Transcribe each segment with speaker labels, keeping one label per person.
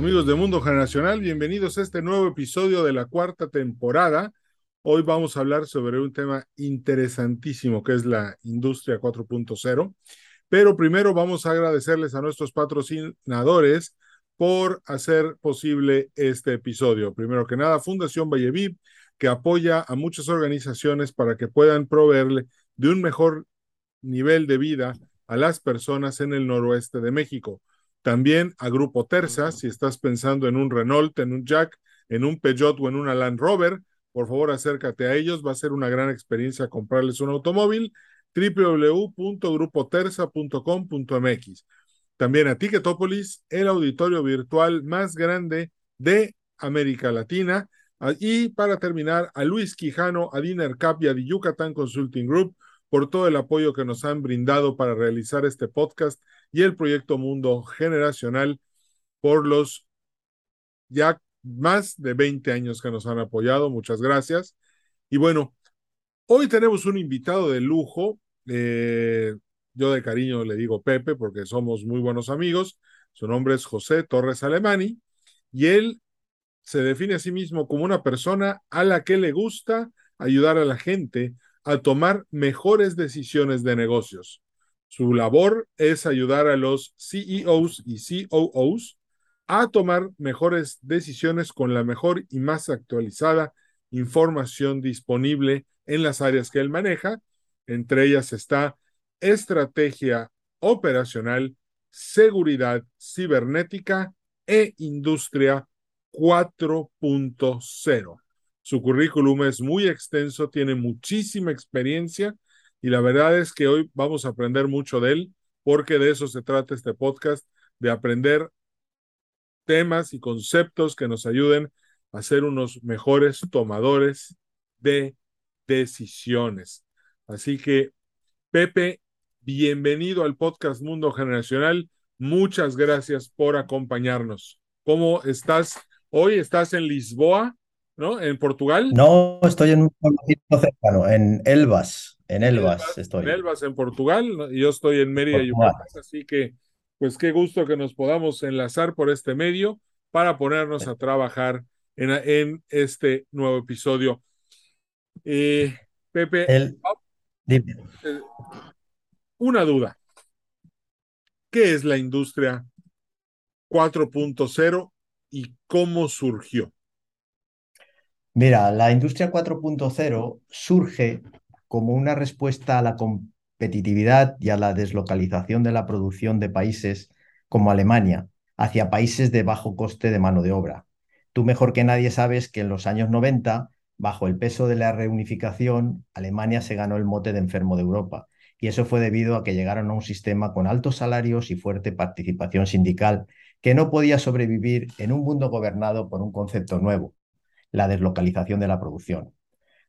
Speaker 1: Amigos de Mundo Generacional, bienvenidos a este nuevo episodio de la cuarta temporada. Hoy vamos a hablar sobre un tema interesantísimo que es la industria 4.0. Pero primero vamos a agradecerles a nuestros patrocinadores por hacer posible este episodio. Primero que nada, Fundación Valleviv, que apoya a muchas organizaciones para que puedan proveerle de un mejor nivel de vida a las personas en el noroeste de México. También a Grupo Terza, si estás pensando en un Renault, en un Jack, en un Peugeot o en una Land Rover, por favor acércate a ellos, va a ser una gran experiencia comprarles un automóvil www.grupoterza.com.mx. También a Ticketopolis, el auditorio virtual más grande de América Latina. Ah, y para terminar, a Luis Quijano, a Diner Cap y a The Yucatán Consulting Group por todo el apoyo que nos han brindado para realizar este podcast y el proyecto Mundo Generacional por los ya más de 20 años que nos han apoyado. Muchas gracias. Y bueno, hoy tenemos un invitado de lujo. Eh, yo de cariño le digo Pepe porque somos muy buenos amigos. Su nombre es José Torres Alemani y él se define a sí mismo como una persona a la que le gusta ayudar a la gente a tomar mejores decisiones de negocios. Su labor es ayudar a los CEOs y COOs a tomar mejores decisiones con la mejor y más actualizada información disponible en las áreas que él maneja. Entre ellas está estrategia operacional, seguridad cibernética e industria 4.0. Su currículum es muy extenso, tiene muchísima experiencia y la verdad es que hoy vamos a aprender mucho de él porque de eso se trata este podcast, de aprender temas y conceptos que nos ayuden a ser unos mejores tomadores de decisiones. Así que, Pepe, bienvenido al podcast Mundo Generacional. Muchas gracias por acompañarnos. ¿Cómo estás? Hoy estás en Lisboa, ¿no? ¿En Portugal?
Speaker 2: No, estoy en un pueblo cercano, en Elvas. En Elvas, estoy.
Speaker 1: En Elvas, en Portugal. Yo estoy en Mérida, Yucatán. Así que pues qué gusto que nos podamos enlazar por este medio para ponernos a trabajar en, en este nuevo episodio. Eh, Pepe, eh, una duda. ¿Qué es la industria 4.0 y cómo surgió?
Speaker 2: Mira, la industria 4.0 surge como una respuesta a la, competitividad y a la deslocalización de la producción de países como Alemania hacia países de bajo coste de mano de obra. Tú mejor que nadie sabes que en los años 90, bajo el peso de la reunificación, Alemania se ganó el mote de enfermo de Europa. Y eso fue debido a que llegaron a un sistema con altos salarios y fuerte participación sindical que no podía sobrevivir en un mundo gobernado por un concepto nuevo, la deslocalización de la producción.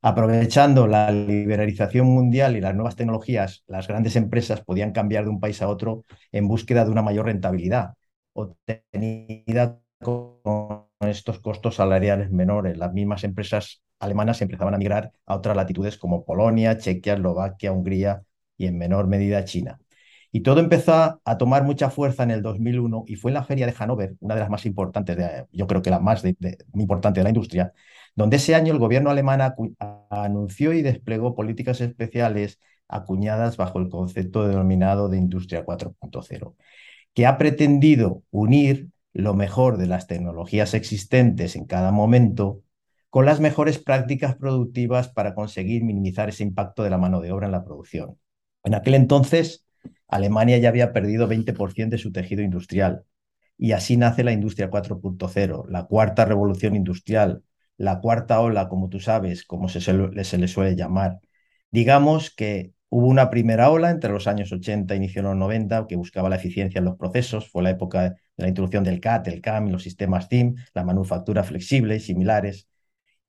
Speaker 2: Aprovechando la liberalización mundial y las nuevas tecnologías, las grandes empresas podían cambiar de un país a otro en búsqueda de una mayor rentabilidad, obtenida con estos costos salariales menores. Las mismas empresas alemanas empezaban a migrar a otras latitudes como Polonia, Chequia, Eslovaquia, Hungría y en menor medida China. Y todo empezó a tomar mucha fuerza en el 2001 y fue en la feria de Hannover, una de las más importantes, de, yo creo que la más importante de la industria, donde ese año el gobierno alemán anunció y desplegó políticas especiales acuñadas bajo el concepto denominado de Industria 4.0, que ha pretendido unir lo mejor de las tecnologías existentes en cada momento con las mejores prácticas productivas para conseguir minimizar ese impacto de la mano de obra en la producción. En aquel entonces, Alemania ya había perdido 20% de su tejido industrial y así nace la Industria 4.0, la cuarta revolución industrial, la cuarta ola, como tú sabes, como se, se, le suele llamar. Digamos que Hubo una primera ola entre los años 80 e inicio de los 90 que buscaba la eficiencia en los procesos. Fue la época de la introducción del CAT, el CAM y los sistemas CIM, la manufactura flexible y similares.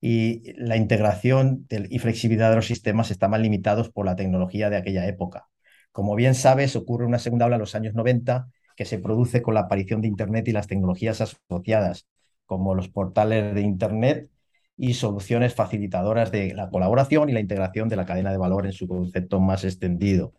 Speaker 2: Y la integración y flexibilidad de los sistemas estaban limitados por la tecnología de aquella época. Como bien sabes, ocurre una segunda ola en los años 90 que se produce con la aparición de Internet y las tecnologías asociadas, como los portales de Internet y soluciones facilitadoras de la colaboración y la integración de la cadena de valor en su concepto más extendido.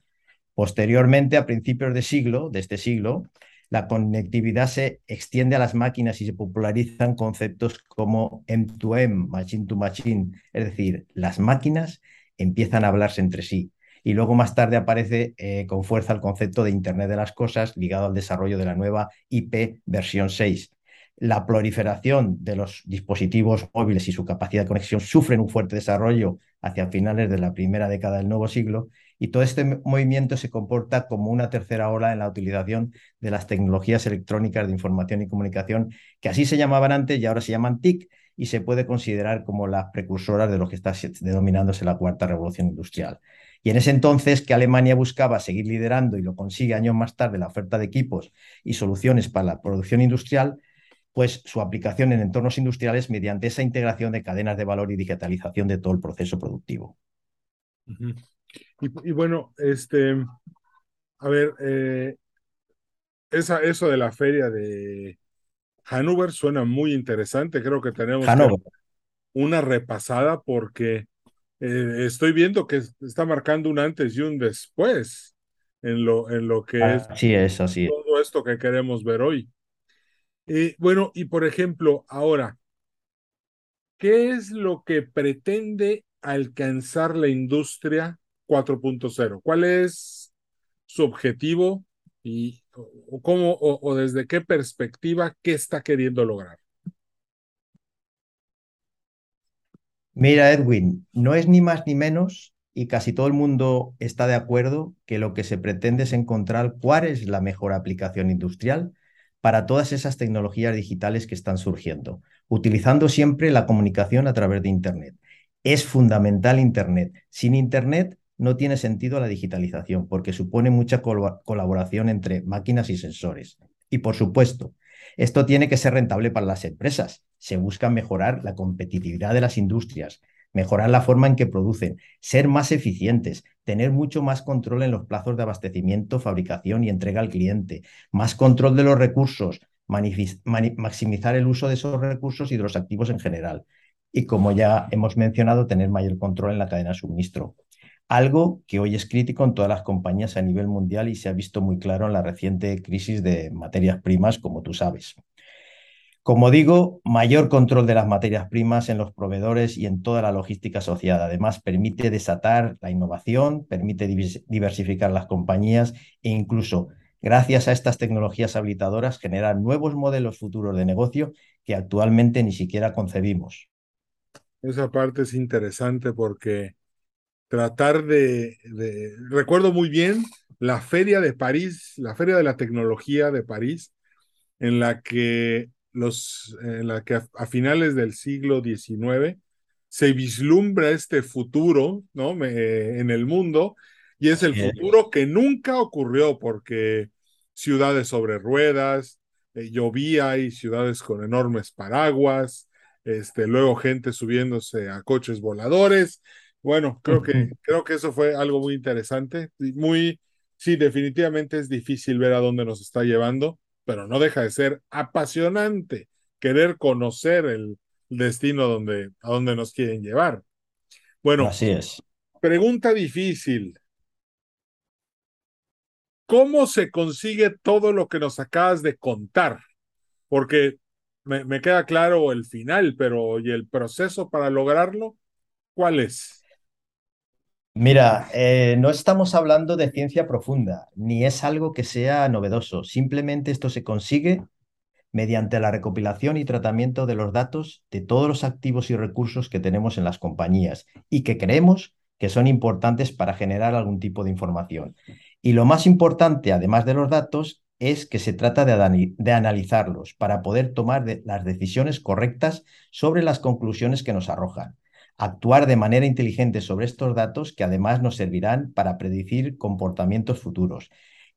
Speaker 2: Posteriormente, a principios de siglo, de este siglo, la conectividad se extiende a las máquinas y se popularizan conceptos como M2M, machine to machine, es decir, las máquinas empiezan a hablarse entre sí. Y luego más tarde aparece eh, con fuerza el concepto de Internet de las Cosas ligado al desarrollo de la nueva IP versión 6, la proliferación de los dispositivos móviles y su capacidad de conexión sufren un fuerte desarrollo hacia finales de la primera década del nuevo siglo y todo este movimiento se comporta como una tercera ola en la utilización de las tecnologías electrónicas de información y comunicación, que así se llamaban antes y ahora se llaman TIC y se puede considerar como las precursoras de lo que está denominándose la cuarta revolución industrial. Y en ese entonces que Alemania buscaba seguir liderando y lo consigue años más tarde la oferta de equipos y soluciones para la producción industrial, pues su aplicación en entornos industriales mediante esa integración de cadenas de valor y digitalización de todo el proceso productivo.
Speaker 1: y, bueno, este, a ver, eh, esa, eso de la feria de Hannover suena muy interesante. Creo que tenemos una repasada porque eh, estoy viendo que está marcando un antes y un después en lo, en lo que es,
Speaker 2: es así.
Speaker 1: todo esto que queremos ver hoy. Eh, bueno, y por ejemplo, ahora, ¿qué es lo que pretende alcanzar la industria 4.0? ¿Cuál es su objetivo y cómo o, desde qué perspectiva qué está queriendo lograr?
Speaker 2: Mira, Edwin, no es ni más ni menos, y casi todo el mundo está de acuerdo, que lo que se pretende es encontrar cuál es la mejor aplicación industrial para todas esas tecnologías digitales que están surgiendo, utilizando siempre la comunicación a través de Internet. Es fundamental Internet. Sin Internet no tiene sentido la digitalización porque supone mucha colaboración entre máquinas y sensores. Y por supuesto, esto tiene que ser rentable para las empresas. Se busca mejorar la competitividad de las industrias, mejorar la forma en que producen, ser más eficientes, tener mucho más control en los plazos de abastecimiento, fabricación y entrega al cliente, más control de los recursos, maximizar el uso de esos recursos y de los activos en general. Y como ya hemos mencionado, tener mayor control en la cadena de suministro. Algo que hoy es crítico en todas las compañías a nivel mundial y se ha visto muy claro en la reciente crisis de materias primas, como tú sabes. Como digo, mayor control de las materias primas en los proveedores y en toda la logística asociada. Además, permite desatar la innovación, permite diversificar las compañías e incluso, gracias a estas tecnologías habilitadoras, generar nuevos modelos futuros de negocio que actualmente ni siquiera concebimos.
Speaker 1: Esa parte es interesante porque tratar de, Recuerdo muy bien la feria de París, la feria de la tecnología de París, en la que los, en la que a, finales del siglo XIX se vislumbra este futuro ¿no? en el mundo y es el futuro que nunca ocurrió porque ciudades sobre ruedas, eh, llovía y ciudades con enormes paraguas, este, luego gente subiéndose a coches voladores. Bueno, creo que, creo que eso fue algo muy interesante, muy, sí, definitivamente es difícil ver a dónde nos está llevando, pero no deja de ser apasionante querer conocer el destino donde, a donde nos quieren llevar. Bueno,
Speaker 2: así es.
Speaker 1: Pregunta difícil. ¿Cómo se consigue todo lo que nos acabas de contar? Porque me, me queda claro el final, pero ¿y el proceso para lograrlo? ¿Cuál es?
Speaker 2: Mira, eh, no estamos hablando de ciencia profunda, ni es algo que sea novedoso. Simplemente esto se consigue mediante la recopilación y tratamiento de los datos de todos los activos y recursos que tenemos en las compañías y que creemos que son importantes para generar algún tipo de información. Y lo más importante, además de los datos, es que se trata de, de analizarlos para poder tomar las decisiones correctas sobre las conclusiones que nos arrojan. Actuar de manera inteligente sobre estos datos que además nos servirán para predecir comportamientos futuros.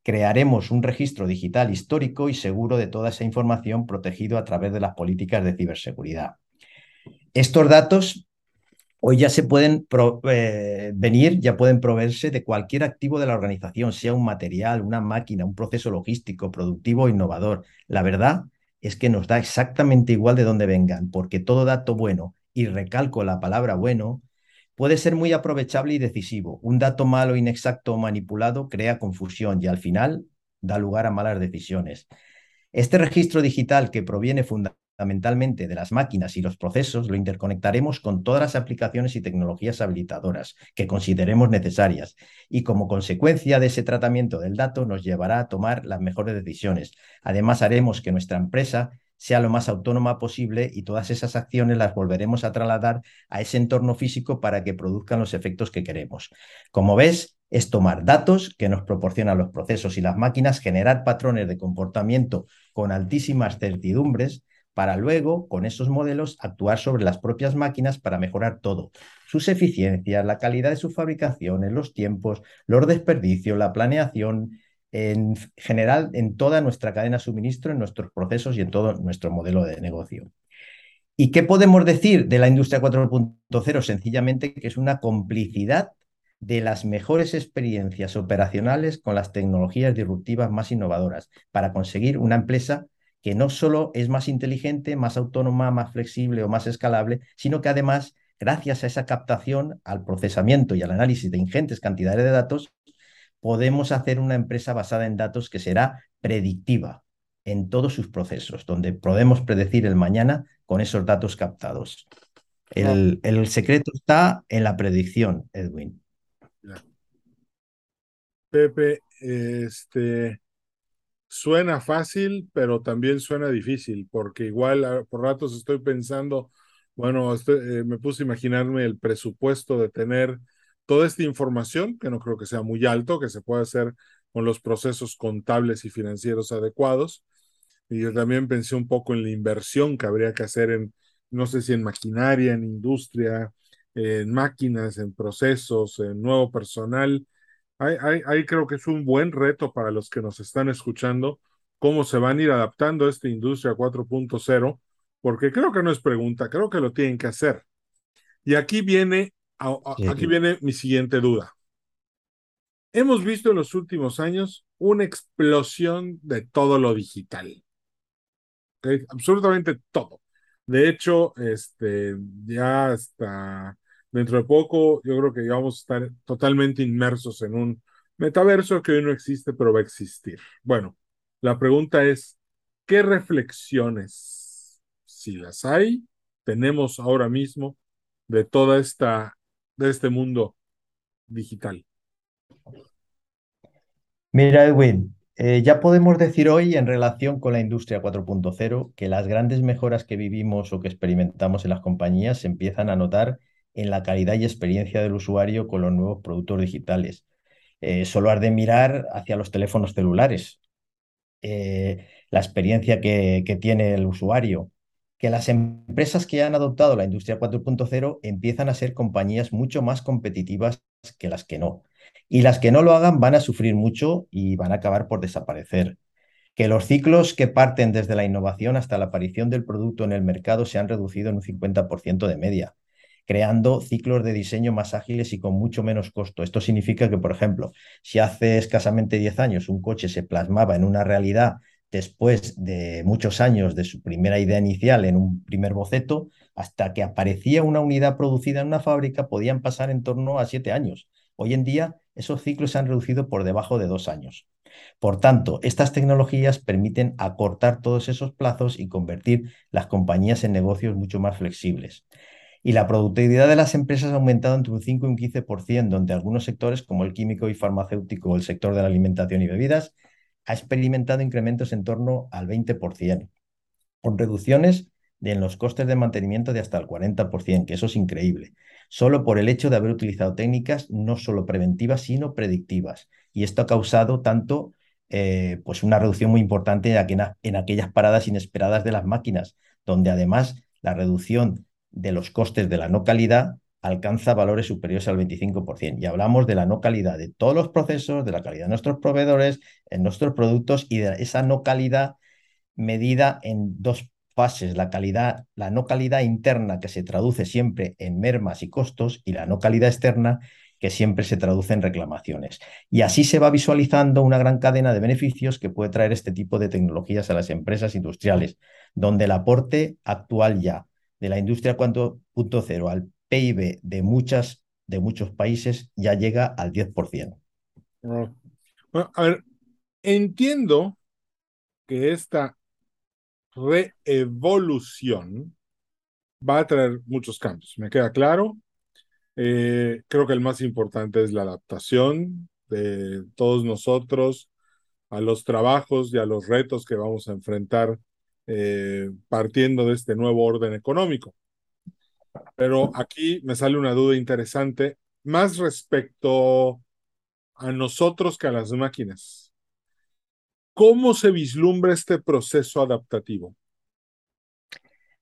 Speaker 2: Crearemos un registro digital histórico y seguro de toda esa información protegido a través de las políticas de ciberseguridad. Estos datos hoy ya se pueden eh, venir, ya pueden proveerse de cualquier activo de la organización, sea un material, una máquina, un proceso logístico, productivo o innovador. La verdad es que nos da exactamente igual de dónde vengan, porque todo dato bueno, y recalco la palabra bueno, puede ser muy aprovechable y decisivo. Un dato malo, inexacto o manipulado crea confusión y al final da lugar a malas decisiones. Este registro digital que proviene fundamentalmente de las máquinas y los procesos, lo interconectaremos con todas las aplicaciones y tecnologías habilitadoras que consideremos necesarias y como consecuencia de ese tratamiento del dato nos llevará a tomar las mejores decisiones. Además, haremos que nuestra empresa sea lo más autónoma posible y todas esas acciones las volveremos a trasladar a ese entorno físico para que produzcan los efectos que queremos. Como ves, es tomar datos que nos proporcionan los procesos y las máquinas, generar patrones de comportamiento con altísimas certidumbres, para luego, con esos modelos, actuar sobre las propias máquinas para mejorar todo, sus eficiencias, la calidad de su fabricación, los tiempos, los desperdicios, la planeación, en general en toda nuestra cadena de suministro, en nuestros procesos y en todo nuestro modelo de negocio. ¿Y qué podemos decir de la industria 4.0? Sencillamente que es una complicidad de las mejores experiencias operacionales con las tecnologías disruptivas más innovadoras para conseguir una empresa que no solo es más inteligente, más autónoma, más flexible o más escalable, sino que además, gracias a esa captación, al procesamiento y al análisis de ingentes cantidades de datos, podemos hacer una empresa basada en datos que será predictiva en todos sus procesos, donde podemos predecir el mañana con esos datos captados. El, el secreto está en la predicción, Edwin.
Speaker 1: Pepe, este, suena fácil, pero también suena difícil, porque igual ah, por ratos estoy pensando, bueno, eh, me puse a imaginarme el presupuesto de tener toda esta información, que no creo que sea muy alto, que se puede hacer con los procesos contables y financieros adecuados. Y yo también pensé un poco en la inversión que habría que hacer en, no sé si en maquinaria, en industria, en máquinas, en procesos, en nuevo personal Ahí, creo que es un buen reto para los que nos están escuchando, cómo se van a ir adaptando a esta industria 4.0, porque creo que no es pregunta, creo que lo tienen que hacer. Y aquí viene, aquí viene mi siguiente duda. Hemos visto en los últimos años una explosión de todo lo digital. Absolutamente todo. De hecho, este, ya hasta dentro de poco yo creo que ya vamos a estar totalmente inmersos en un metaverso que hoy no existe, pero va a existir. Bueno, la pregunta es, ¿qué reflexiones, si las hay, tenemos ahora mismo de toda esta, de este mundo digital?
Speaker 2: Mira, Edwin, eh, ya podemos decir hoy en relación con la industria 4.0 que las grandes mejoras que vivimos o que experimentamos en las compañías se empiezan a notar en la calidad y experiencia del usuario con los nuevos productos digitales. Eh, solo has de mirar hacia los teléfonos celulares, eh, la experiencia que, que tiene el usuario, que las empresas que han adoptado la industria 4.0 empiezan a ser compañías mucho más competitivas que las que no. Y las que no lo hagan van a sufrir mucho y van a acabar por desaparecer. Que los ciclos que parten desde la innovación hasta la aparición del producto en el mercado se han reducido en un 50% de media creando ciclos de diseño más ágiles y con mucho menos costo. Esto significa que, por ejemplo, si hace escasamente 10 años un coche se plasmaba en una realidad después de muchos años de su primera idea inicial en un primer boceto, hasta que aparecía una unidad producida en una fábrica, podían pasar en torno a 7 años. Hoy en día, esos ciclos se han reducido por debajo de dos años. Por tanto, estas tecnologías permiten acortar todos esos plazos y convertir las compañías en negocios mucho más flexibles y la productividad de las empresas ha aumentado entre un 5 y un 15%, donde algunos sectores, como el químico y farmacéutico o el sector de la alimentación y bebidas, ha experimentado incrementos en torno al 20%, con reducciones en los costes de mantenimiento de hasta el 40%, que eso es increíble, solo por el hecho de haber utilizado técnicas no solo preventivas, sino predictivas. Y esto ha causado tanto eh, pues una reducción muy importante en aquellas paradas inesperadas de las máquinas, donde además la reducción de los costes de la no calidad alcanza valores superiores al 25%. Y hablamos de la no calidad de todos los procesos, de la calidad de nuestros proveedores, en nuestros productos y de esa no calidad medida en dos fases, la calidad, la no calidad interna que se traduce siempre en mermas y costos y la no calidad externa que siempre se traduce en reclamaciones. Y así se va visualizando una gran cadena de beneficios que puede traer este tipo de tecnologías a las empresas industriales, donde el aporte actual ya de la industria 4.0 al PIB de, muchas, de muchos países ya llega al 10%.
Speaker 1: Bueno, a ver, entiendo que esta reevolución va a traer muchos cambios, me queda claro. Eh, creo que el más importante es la adaptación de todos nosotros a los trabajos y a los retos que vamos a enfrentar eh, partiendo de este nuevo orden económico. Pero aquí me sale una duda interesante, más respecto a nosotros que a las máquinas. ¿Cómo se vislumbra este proceso adaptativo?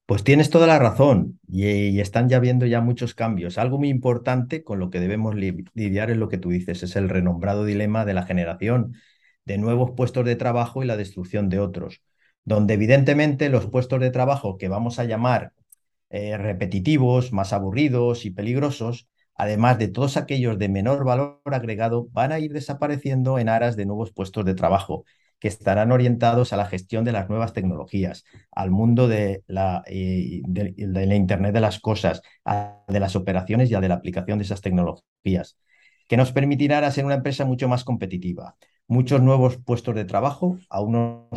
Speaker 2: Pues tienes toda la razón y, están ya viendo ya muchos cambios. Algo muy importante con lo que debemos lidiar es lo que tú dices, es el renombrado dilema de la generación de nuevos puestos de trabajo y la destrucción de otros, donde evidentemente los puestos de trabajo que vamos a llamar eh, repetitivos, más aburridos y peligrosos, además de todos aquellos de menor valor agregado, van a ir desapareciendo en aras de nuevos puestos de trabajo que estarán orientados a la gestión de las nuevas tecnologías, al mundo de la, eh, de, la Internet de las cosas, de las operaciones y a de la aplicación de esas tecnologías, que nos permitirán ser una empresa mucho más competitiva. Muchos nuevos puestos de trabajo aún no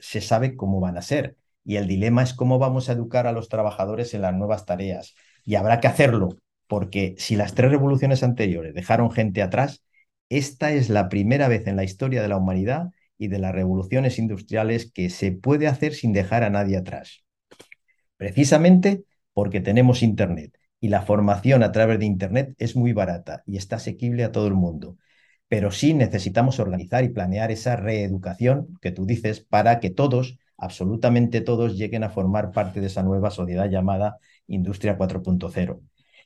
Speaker 2: se sabe cómo van a ser y el dilema es cómo vamos a educar a los trabajadores en las nuevas tareas. Y habrá que hacerlo, porque si las tres revoluciones anteriores dejaron gente atrás, esta es la primera vez en la historia de la humanidad y de las revoluciones industriales que se puede hacer sin dejar a nadie atrás. Precisamente porque tenemos Internet y la formación a través de Internet es muy barata y está asequible a todo el mundo. Pero sí necesitamos organizar y planear esa reeducación que tú dices para que todos absolutamente todos lleguen a formar parte de esa nueva sociedad llamada Industria 4.0.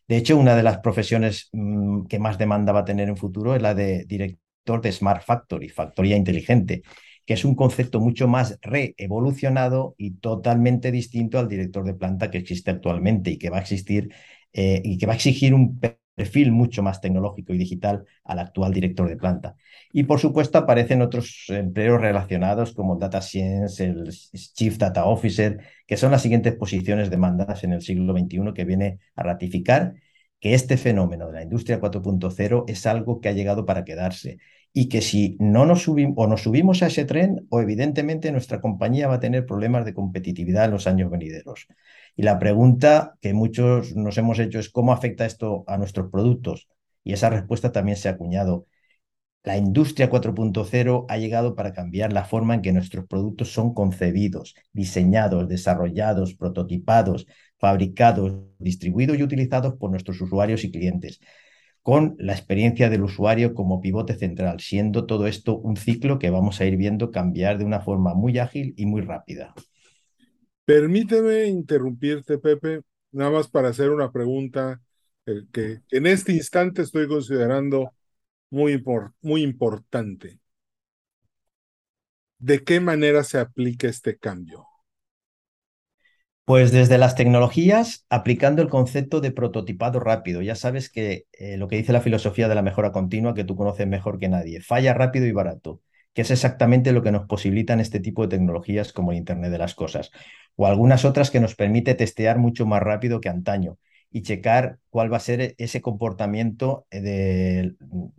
Speaker 2: De hecho, una de las profesiones mm, que más demanda va a tener en futuro es la de director de Smart Factory, factoría inteligente, que es un concepto mucho más reevolucionado y totalmente distinto al director de planta que existe actualmente y que va a existir eh, y que va a exigir un perfil mucho más tecnológico y digital al actual director de planta. Y por supuesto aparecen otros empleos relacionados como Data Science, el Chief Data Officer, que son las siguientes posiciones demandadas en el siglo XXI que viene a ratificar que este fenómeno de la industria 4.0 es algo que ha llegado para quedarse y que si no nos subimos o nos subimos a ese tren o evidentemente nuestra compañía va a tener problemas de competitividad en los años venideros. Y la pregunta que muchos nos hemos hecho es cómo afecta esto a nuestros productos. Y esa respuesta también se ha acuñado. La industria 4.0 ha llegado para cambiar la forma en que nuestros productos son concebidos, diseñados, desarrollados, prototipados, fabricados, distribuidos y utilizados por nuestros usuarios y clientes, con la experiencia del usuario como pivote central, siendo todo esto un ciclo que vamos a ir viendo cambiar de una forma muy ágil y muy rápida.
Speaker 1: Permíteme interrumpirte, Pepe, nada más para hacer una pregunta eh, que en este instante estoy considerando muy, muy importante. ¿De qué manera se aplica este cambio?
Speaker 2: Pues desde las tecnologías, aplicando el concepto de prototipado rápido. Ya sabes que eh, lo que dice la filosofía de la mejora continua, que tú conoces mejor que nadie, falla rápido y barato que es exactamente lo que nos posibilitan este tipo de tecnologías como el Internet de las Cosas, o algunas otras que nos permite testear mucho más rápido que antaño y checar cuál va a ser ese comportamiento de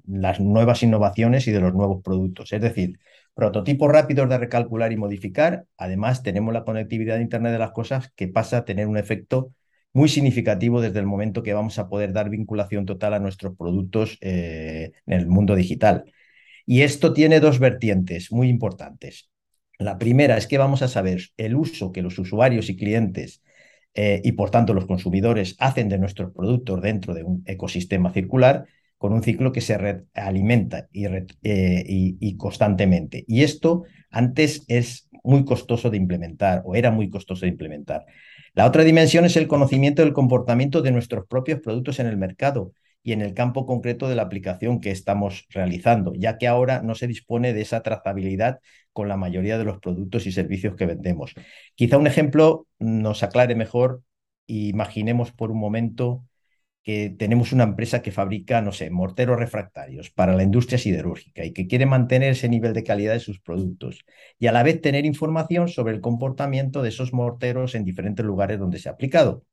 Speaker 2: las nuevas innovaciones y de los nuevos productos. Es decir, prototipos rápidos de recalcular y modificar. Además, tenemos la conectividad de Internet de las Cosas que pasa a tener un efecto muy significativo desde el momento que vamos a poder dar vinculación total a nuestros productos eh, en el mundo digital. Y esto tiene dos vertientes muy importantes. La primera es que vamos a saber el uso que los usuarios y clientes eh, y por tanto los consumidores hacen de nuestros productos dentro de un ecosistema circular, con un ciclo que se alimenta eh, y, y, constantemente. Y esto antes es muy costoso de implementar o era muy costoso de implementar. La otra dimensión es el conocimiento del comportamiento de nuestros propios productos en el mercado y en el campo concreto de la aplicación que estamos realizando, ya que ahora no se dispone de esa trazabilidad con la mayoría de los productos y servicios que vendemos. Quizá un ejemplo nos aclare mejor. Imaginemos por un momento tenemos una empresa que fabrica, no sé, morteros refractarios para la industria siderúrgica y que quiere mantener ese nivel de calidad de sus productos y a la vez tener información sobre el comportamiento de esos morteros en diferentes lugares donde se ha aplicado.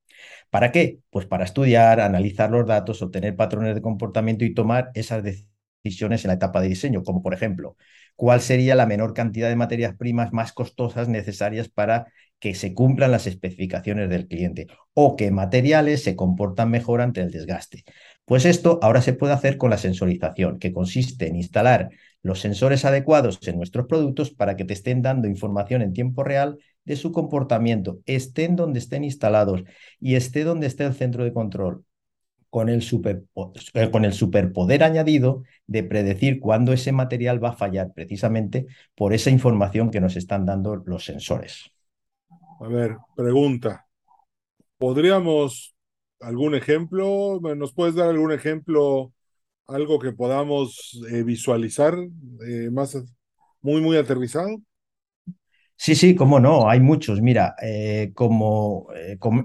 Speaker 2: ¿Para qué? Pues para estudiar, analizar los datos, obtener patrones de comportamiento y tomar esas decisiones en la etapa de diseño, como por ejemplo, cuál sería la menor cantidad de materias primas más costosas necesarias para que se cumplan las especificaciones del cliente o qué materiales se comportan mejor ante el desgaste. Pues esto ahora se puede hacer con la sensorización, que consiste en instalar los sensores adecuados en nuestros productos para que te estén dando información en tiempo real de su comportamiento, estén donde estén instalados y esté donde esté el centro de control, con el, eh, con el superpoder añadido de predecir cuándo ese material va a fallar, precisamente por esa información que nos están dando los sensores.
Speaker 1: A ver, pregunta. ¿Podríamos algún ejemplo? ¿Nos puedes dar algún ejemplo, algo que podamos eh, visualizar eh, más muy, muy aterrizado?
Speaker 2: Sí, sí, cómo no, hay muchos. Mira, eh, como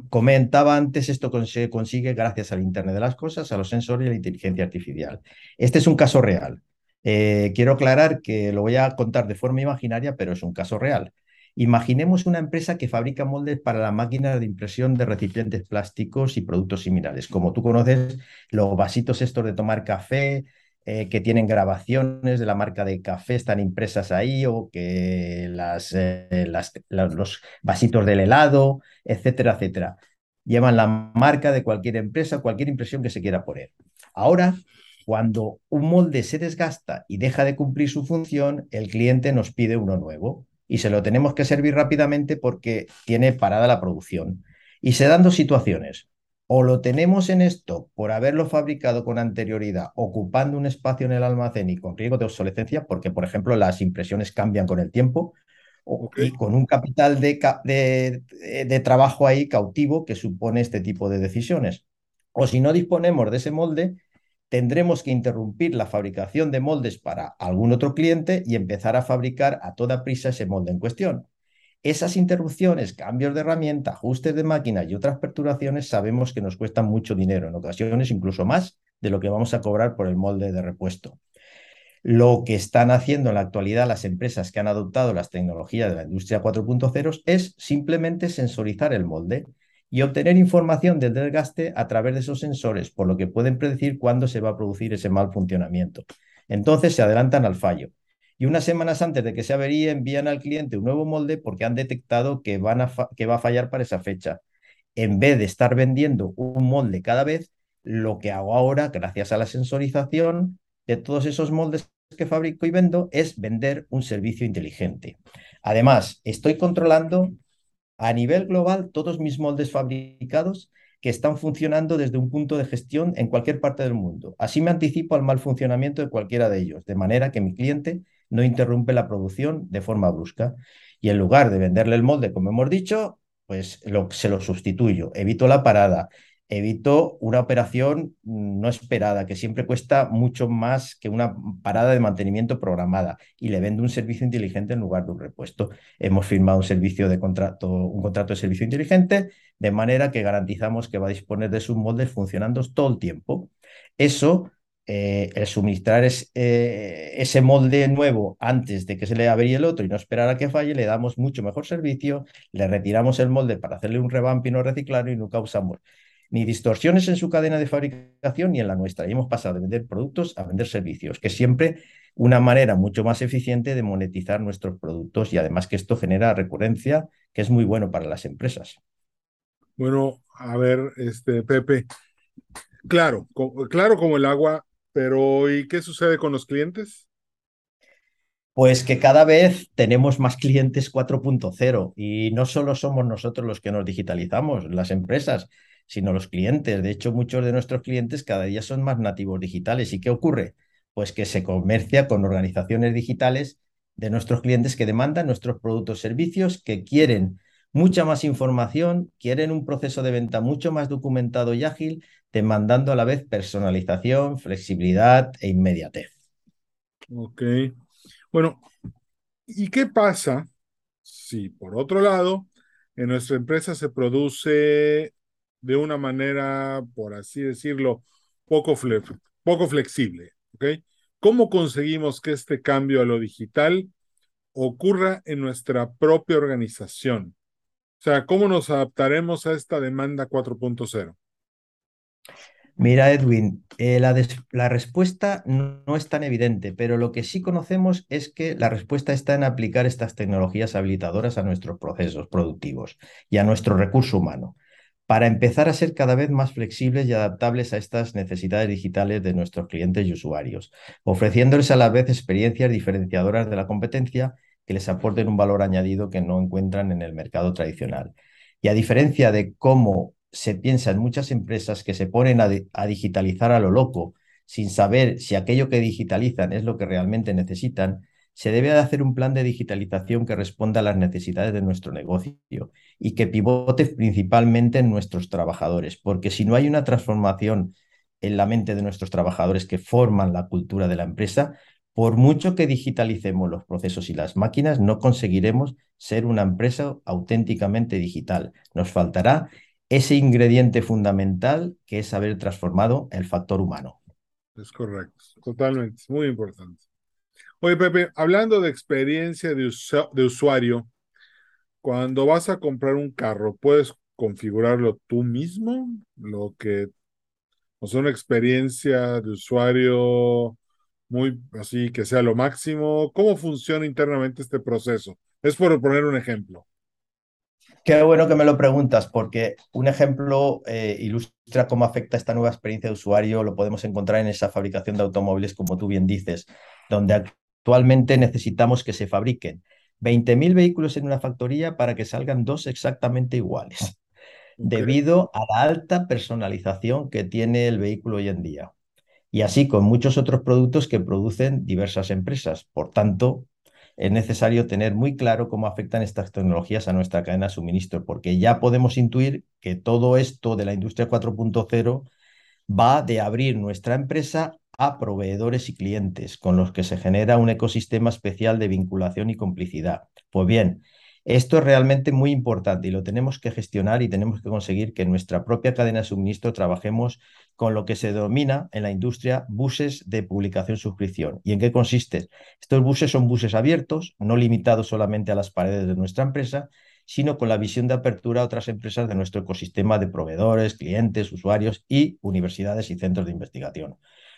Speaker 2: comentaba antes, esto se consigue gracias al Internet de las Cosas, a los sensores y a la inteligencia artificial. Este es un caso real. quiero aclarar que lo voy a contar de forma imaginaria, pero es un caso real. Imaginemos una empresa que fabrica moldes para la máquina de impresión de recipientes plásticos y productos similares. Como tú conoces, los vasitos estos de tomar café, eh, que tienen grabaciones de la marca de café, están impresas ahí, o que las, eh, los vasitos del helado, etcétera, etcétera. Llevan la marca de cualquier empresa, cualquier impresión que se quiera poner. Ahora, cuando un molde se desgasta y deja de cumplir su función, el cliente nos pide uno nuevo y se lo tenemos que servir rápidamente porque tiene parada la producción. Y se dan dos situaciones. O lo tenemos en esto por haberlo fabricado con anterioridad, ocupando un espacio en el almacén y con riesgo de obsolescencia, porque, por ejemplo, las impresiones cambian con el tiempo, y con un capital de, de, trabajo ahí cautivo que supone este tipo de decisiones. O si no disponemos de ese molde, tendremos que interrumpir la fabricación de moldes para algún otro cliente y empezar a fabricar a toda prisa ese molde en cuestión. Esas interrupciones, cambios de herramienta, ajustes de máquina y otras perturbaciones sabemos que nos cuestan mucho dinero, en ocasiones incluso más de lo que vamos a cobrar por el molde de repuesto. Lo que están haciendo en la actualidad las empresas que han adoptado las tecnologías de la industria 4.0 es simplemente sensorizar el molde y obtener información del desgaste a través de esos sensores, por lo que pueden predecir cuándo se va a producir ese mal funcionamiento. Entonces se adelantan al fallo. Y unas semanas antes de que se averíe envían al cliente un nuevo molde porque han detectado que, que va a fallar para esa fecha. En vez de estar vendiendo un molde cada vez, lo que hago ahora, gracias a la sensorización de todos esos moldes que fabrico y vendo, es vender un servicio inteligente. Además, estoy controlando a nivel global todos mis moldes fabricados que están funcionando desde un punto de gestión en cualquier parte del mundo. Así me anticipo al mal funcionamiento de cualquiera de ellos, de manera que mi cliente no interrumpe la producción de forma brusca. Y en lugar de venderle el molde, como hemos dicho, pues se lo sustituyo, evito la parada, evito una operación no esperada, que siempre cuesta mucho más que una parada de mantenimiento programada y le vendo un servicio inteligente en lugar de un repuesto. Hemos firmado un servicio de contrato, un contrato de servicio inteligente, de manera que garantizamos que va a disponer de sus moldes funcionando todo el tiempo. Eso, eh, el suministrar eh, ese molde nuevo antes de que se le averíe el otro y no esperar a que falle, le damos mucho mejor servicio, le retiramos el molde para hacerle un revamp y no reciclarlo y no causamos ni distorsiones en su cadena de fabricación ni en la nuestra. Y hemos pasado de vender productos a vender servicios, que es siempre una manera mucho más eficiente de monetizar nuestros productos y además que esto genera recurrencia, que es muy bueno para las empresas.
Speaker 1: Bueno, a ver, este Pepe, claro, claro como el agua, pero ¿y qué sucede con los clientes?
Speaker 2: Pues que cada vez tenemos más clientes 4.0 y no solo somos nosotros los que nos digitalizamos, las empresas, sino los clientes. De hecho, muchos de nuestros clientes cada día son más nativos digitales. ¿Y qué ocurre? Pues que se comercia con organizaciones digitales de nuestros clientes que demandan nuestros productos servicios, que quieren mucha más información, quieren un proceso de venta mucho más documentado y ágil, demandando a la vez personalización, flexibilidad e inmediatez.
Speaker 1: Ok. Bueno, ¿y qué pasa si por otro lado en nuestra empresa se produce de una manera, por así decirlo, poco, flexible? ¿Cómo conseguimos que este cambio a lo digital ocurra en nuestra propia organización? O sea, ¿cómo nos adaptaremos a esta demanda 4.0?
Speaker 2: Mira, Edwin, eh, la, respuesta no, es tan evidente, pero lo que sí conocemos es que la respuesta está en aplicar estas tecnologías habilitadoras a nuestros procesos productivos y a nuestro recurso humano, para empezar a ser cada vez más flexibles y adaptables a estas necesidades digitales de nuestros clientes y usuarios, ofreciéndoles a la vez experiencias diferenciadoras de la competencia que les aporten un valor añadido que no encuentran en el mercado tradicional. Y a diferencia de cómo se piensa en muchas empresas que se ponen a, digitalizar a lo loco, sin saber si aquello que digitalizan es lo que realmente necesitan, se debe de hacer un plan de digitalización que responda a las necesidades de nuestro negocio y que pivote principalmente en nuestros trabajadores, porque si no hay una transformación en la mente de nuestros trabajadores que forman la cultura de la empresa, por mucho que digitalicemos los procesos y las máquinas, no conseguiremos ser una empresa auténticamente digital. Nos faltará ese ingrediente fundamental que es haber transformado el factor humano.
Speaker 1: Es correcto, totalmente, muy importante. Oye, Pepe, hablando de experiencia de, usuario, cuando vas a comprar un carro, ¿puedes configurarlo tú mismo? Lo que, o una experiencia de usuario muy así que sea lo máximo. ¿Cómo funciona internamente este proceso? Es por poner un ejemplo.
Speaker 2: Qué bueno que me lo preguntas, porque un ejemplo eh, ilustra cómo afecta esta nueva experiencia de usuario. Lo podemos encontrar en esa fabricación de automóviles, como tú bien dices, donde actualmente necesitamos que se fabriquen 20.000 vehículos en una factoría para que salgan dos exactamente iguales, debido a la alta personalización que tiene el vehículo hoy en día y así con muchos otros productos que producen diversas empresas. Por tanto, es necesario tener muy claro cómo afectan estas tecnologías a nuestra cadena de suministro, porque ya podemos intuir que todo esto de la industria 4.0 va de abrir nuestra empresa a proveedores y clientes, con los que se genera un ecosistema especial de vinculación y complicidad. Pues bien, esto es realmente muy importante y lo tenemos que gestionar y tenemos que conseguir que en nuestra propia cadena de suministro trabajemos con lo que se denomina en la industria buses de publicación-suscripción. ¿Y en qué consiste? Estos buses son buses abiertos, no limitados solamente a las paredes de nuestra empresa, sino con la visión de apertura a otras empresas de nuestro ecosistema de proveedores, clientes, usuarios y universidades y centros de investigación.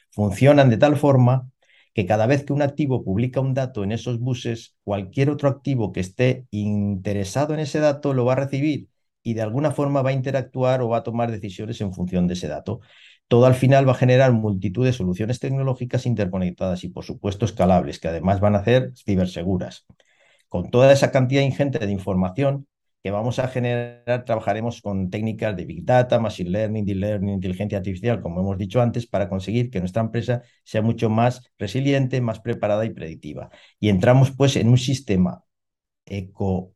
Speaker 2: Funcionan de tal forma que cada vez que un activo publica un dato en esos buses, cualquier otro activo que esté interesado en ese dato lo va a recibir y de alguna forma va a interactuar o va a tomar decisiones en función de ese dato. Todo al final va a generar multitud de soluciones tecnológicas interconectadas y, por supuesto, escalables, que además van a ser ciberseguras. Con toda esa cantidad ingente de información, que vamos a generar, trabajaremos con técnicas de Big Data, Machine Learning, Deep Learning, inteligencia artificial, como hemos dicho antes, para conseguir que nuestra empresa sea mucho más resiliente, más preparada y predictiva. Y entramos pues en un sistema eco,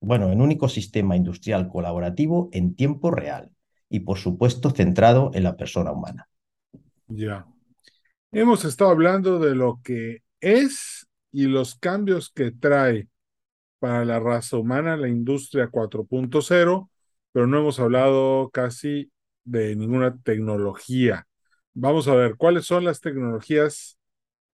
Speaker 2: bueno, en un ecosistema industrial colaborativo en tiempo real y por supuesto centrado en la persona humana.
Speaker 1: Ya. Hemos estado hablando de lo que es y los cambios que trae para la raza humana, la industria 4.0, pero no hemos hablado casi de ninguna tecnología. Vamos a ver cuáles son las tecnologías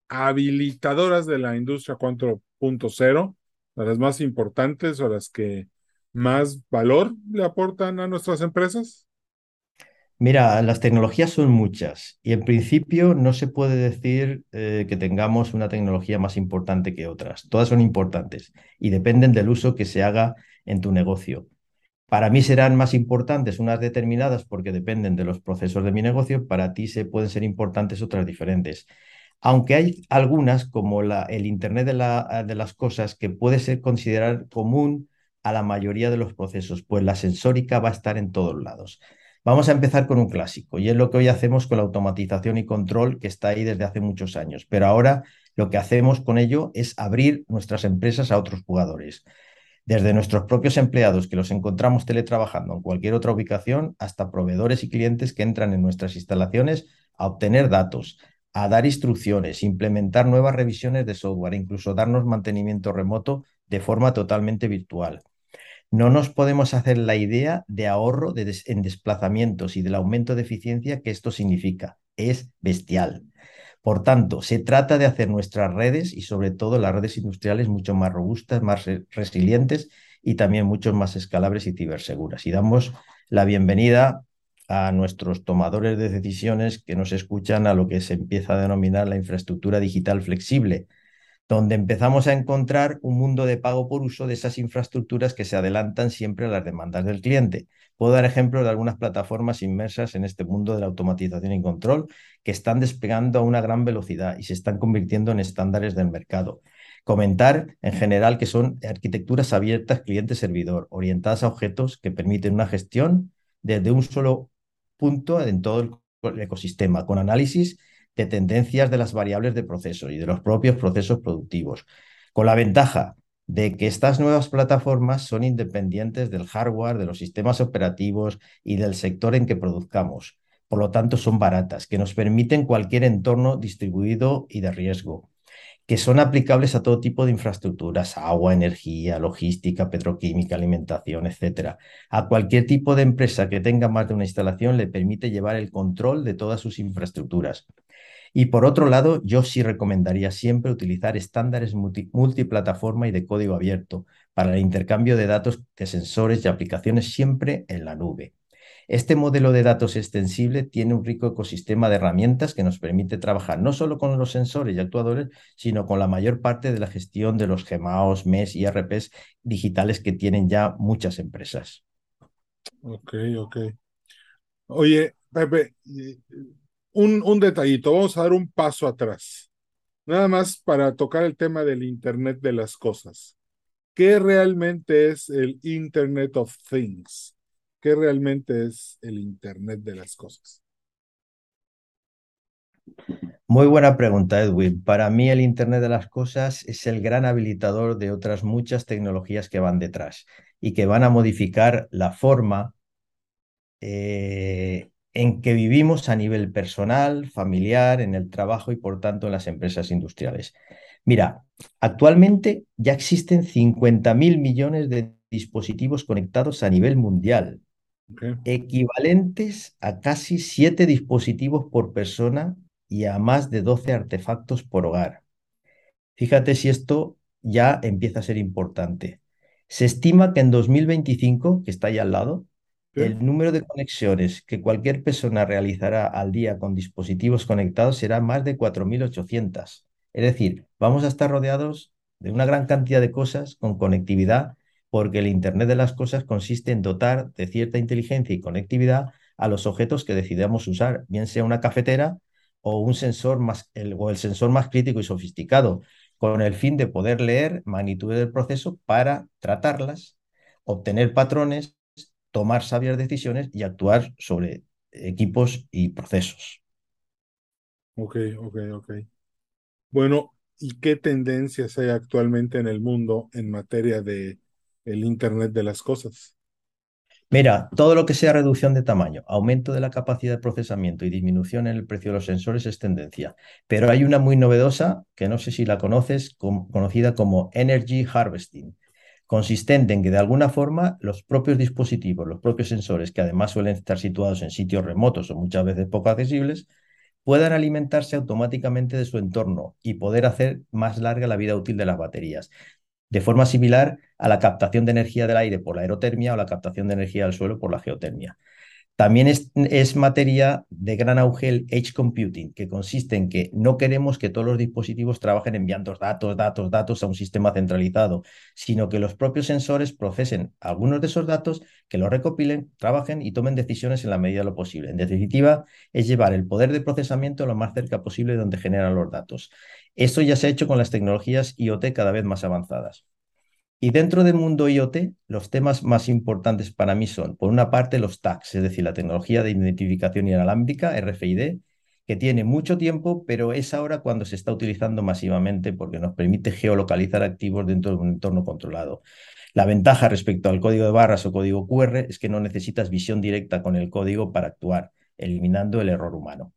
Speaker 1: habilitadoras de la industria 4.0, las más importantes o las que más valor le aportan a nuestras empresas.
Speaker 2: Mira, las tecnologías son muchas y en principio no se puede decir eh, que tengamos una tecnología más importante que otras. Todas son importantes y dependen del uso que se haga en tu negocio. Para mí serán más importantes unas determinadas porque dependen de los procesos de mi negocio, para ti se pueden ser importantes otras diferentes. Aunque hay algunas, como el Internet de, la, de las Cosas, que puede ser considerar común a la mayoría de los procesos, pues la sensórica va a estar en todos lados Vamos a empezar con un clásico y es lo que hoy hacemos con la automatización y control que está ahí desde hace muchos años, pero ahora lo que hacemos con ello es abrir nuestras empresas a otros jugadores. Desde nuestros propios empleados que los encontramos teletrabajando en cualquier otra ubicación hasta proveedores y clientes que entran en nuestras instalaciones a obtener datos, a dar instrucciones, implementar nuevas revisiones de software, incluso darnos mantenimiento remoto de forma totalmente virtual. No nos podemos hacer la idea de ahorro en desplazamientos y del aumento de eficiencia que esto significa. Es bestial. Por tanto, se trata de hacer nuestras redes y sobre todo las redes industriales mucho más robustas, más resilientes y también mucho más escalables y ciberseguras. Y damos la bienvenida a nuestros tomadores de decisiones que nos escuchan a lo que se empieza a denominar la infraestructura digital flexible, donde empezamos a encontrar un mundo de pago por uso de esas infraestructuras que se adelantan siempre a las demandas del cliente. Puedo dar ejemplos de algunas plataformas inmersas en este mundo de la automatización y control que están despegando a una gran velocidad y se están convirtiendo en estándares del mercado. Comentar en general que son arquitecturas abiertas cliente-servidor, orientadas a objetos que permiten una gestión desde un solo punto en todo el ecosistema, con análisis de tendencias de las variables de proceso y de los propios procesos productivos, con la ventaja de que estas nuevas plataformas son independientes del hardware, de los sistemas operativos y del sector en que produzcamos. Por lo tanto, son baratas, que nos permiten cualquier entorno distribuido y de riesgo, que son aplicables a todo tipo de infraestructuras, agua, energía, logística, petroquímica, alimentación, etc. A cualquier tipo de empresa que tenga más de una instalación le permite llevar el control de todas sus infraestructuras. Y por otro lado, yo sí recomendaría siempre utilizar estándares multiplataforma y de código abierto para el intercambio de datos de sensores y aplicaciones siempre en la nube. Este modelo de datos extensible tiene un rico ecosistema de herramientas que nos permite trabajar no solo con los sensores y actuadores, sino con la mayor parte de la gestión de los GMAOs, MES y RPs digitales que tienen ya muchas empresas.
Speaker 1: Ok, ok. Oye, Pepe, un, detallito, vamos a dar un paso atrás, nada más para tocar el tema del Internet de las Cosas. ¿Qué realmente es el Internet of Things? ¿Qué realmente es el Internet de las Cosas?
Speaker 2: Muy buena pregunta, Edwin. Para mí el Internet de las Cosas es el gran habilitador de otras muchas tecnologías que van detrás y que van a modificar la forma eh, en que vivimos a nivel personal, familiar, en el trabajo y por tanto en las empresas industriales. Mira, actualmente ya existen 50.000 millones de dispositivos conectados a nivel mundial, equivalentes a casi 7 dispositivos por persona y a más de 12 artefactos por hogar. Fíjate si esto ya empieza a ser importante. Se estima que en 2025, que está ahí al lado, el número de conexiones que cualquier persona realizará al día con dispositivos conectados será más de 4.800. Es decir, vamos a estar rodeados de una gran cantidad de cosas con conectividad, porque el Internet de las Cosas consiste en dotar de cierta inteligencia y conectividad a los objetos que decidamos usar, bien sea una cafetera o un sensor más, el, o el sensor más crítico y sofisticado, con el fin de poder leer magnitudes del proceso para tratarlas, obtener patrones tomar sabias decisiones y actuar sobre equipos y procesos.
Speaker 1: Ok, ok, ok. Bueno, ¿y qué tendencias hay actualmente en el mundo en materia de el Internet de las cosas?
Speaker 2: Mira, todo lo que sea reducción de tamaño, aumento de la capacidad de procesamiento y disminución en el precio de los sensores es tendencia. Pero hay una muy novedosa, que no sé si la conoces, conocida como Energy Harvesting consistente en que de alguna forma los propios dispositivos, los propios sensores, que además suelen estar situados en sitios remotos o muchas veces poco accesibles, puedan alimentarse automáticamente de su entorno y poder hacer más larga la vida útil de las baterías, de forma similar a la captación de energía del aire por la aerotermia o la captación de energía del suelo por la geotermia. También es, materia de gran auge el Edge Computing, que consiste en que no queremos que todos los dispositivos trabajen enviando datos, datos, datos a un sistema centralizado, sino que los propios sensores procesen algunos de esos datos, que los recopilen, trabajen y tomen decisiones en la medida de lo posible. En definitiva, es llevar el poder de procesamiento lo más cerca posible de donde generan los datos. Esto ya se ha hecho con las tecnologías IoT cada vez más avanzadas. Y dentro del mundo IoT, los temas más importantes para mí son, por una parte, los tags, es decir, la tecnología de identificación inalámbrica, RFID, que tiene mucho tiempo, pero es ahora cuando se está utilizando masivamente porque nos permite geolocalizar activos dentro de un entorno controlado. La ventaja respecto al código de barras o código QR es que no necesitas visión directa con el código para actuar, eliminando el error humano.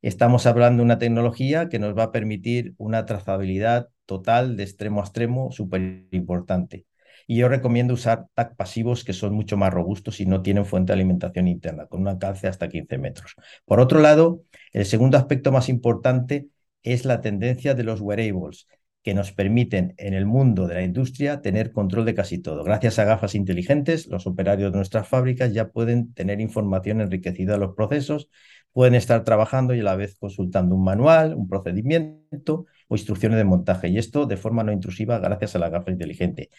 Speaker 2: Estamos hablando de una tecnología que nos va a permitir una trazabilidad total de extremo a extremo súper importante. Y yo recomiendo usar TAC pasivos que son mucho más robustos y no tienen fuente de alimentación interna, con un alcance hasta 15 metros. Por otro lado, el segundo aspecto más importante es la tendencia de los wearables, que nos permiten en el mundo de la industria tener control de casi todo. Gracias a gafas inteligentes, los operarios de nuestras fábricas ya pueden tener información enriquecida de los procesos, pueden estar trabajando y a la vez consultando un manual, un procedimiento o instrucciones de montaje. Y esto de forma no intrusiva gracias a la gafa inteligente.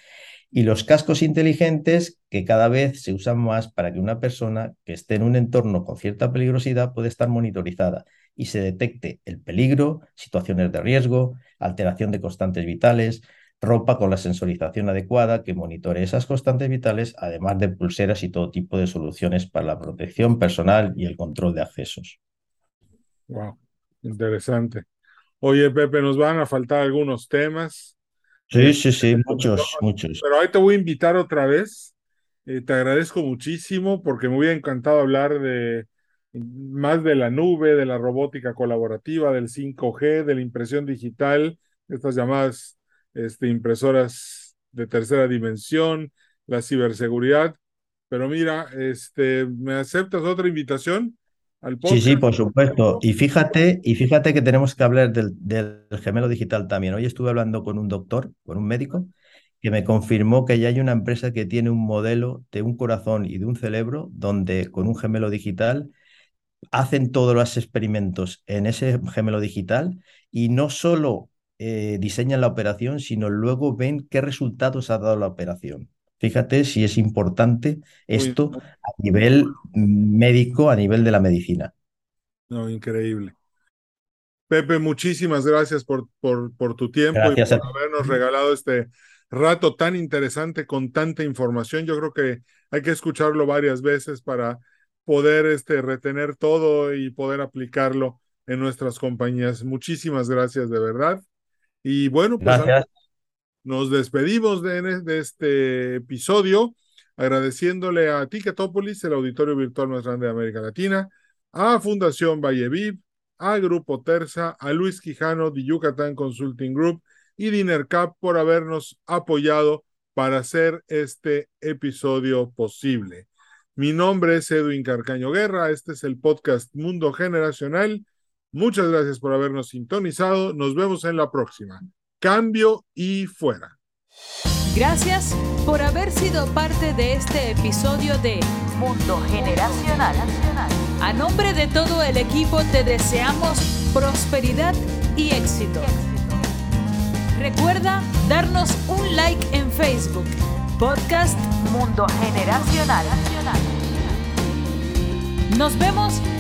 Speaker 2: Y los cascos inteligentes que cada vez se usan más para que una persona que esté en un entorno con cierta peligrosidad pueda estar monitorizada y se detecte el peligro, situaciones de riesgo, alteración de constantes vitales, ropa con la sensorización adecuada que monitore esas constantes vitales, además de pulseras y todo tipo de soluciones para la protección personal y el control de accesos.
Speaker 1: Wow, interesante. Oye, Pepe, nos van a faltar algunos temas.
Speaker 2: Sí, sí, sí, muchos, muchos.
Speaker 1: Pero ahí te voy a invitar otra vez. Eh, te agradezco muchísimo porque me hubiera encantado hablar de más de la nube, de la robótica colaborativa, del 5G, de la impresión digital, estas llamadas este, impresoras de tercera dimensión, la ciberseguridad. Pero mira, este, ¿me aceptas otra invitación?
Speaker 2: Sí, sí, por supuesto. Y fíjate, y fíjate que tenemos que hablar del, del, gemelo digital también. Hoy estuve hablando con un doctor, con un médico, que me confirmó que ya hay una empresa que tiene un modelo de un corazón y de un cerebro donde con un gemelo digital hacen todos los experimentos en ese gemelo digital y no solo eh, diseñan la operación, sino luego ven qué resultados ha dado la operación. Fíjate si es importante esto a nivel médico, a nivel de la medicina.
Speaker 1: No, increíble. Pepe, muchísimas gracias por, por, por tu tiempo y por habernos regalado este rato tan interesante con tanta información. Yo creo que hay que escucharlo varias veces para poder este, retener todo y poder aplicarlo en nuestras compañías. Muchísimas gracias de verdad. Y bueno, pues
Speaker 2: gracias.
Speaker 1: Nos despedimos de, este episodio agradeciéndole a Ticketopolis, el auditorio virtual más grande de América Latina, a Fundación Valleviv, a Grupo Terza, a Luis Quijano de Yucatán Consulting Group y Dinercap por habernos apoyado para hacer este episodio posible. Mi nombre es Edwin Carcaño Guerra, este es el podcast Mundo Generacional. Muchas gracias por habernos sintonizado, nos vemos en la próxima. Cambio y fuera.
Speaker 3: Gracias por haber sido parte de este episodio de Mundo Generacional. A nombre de todo el equipo te deseamos prosperidad y éxito. Recuerda darnos un like en Facebook, Podcast Mundo Generacional. Nos vemos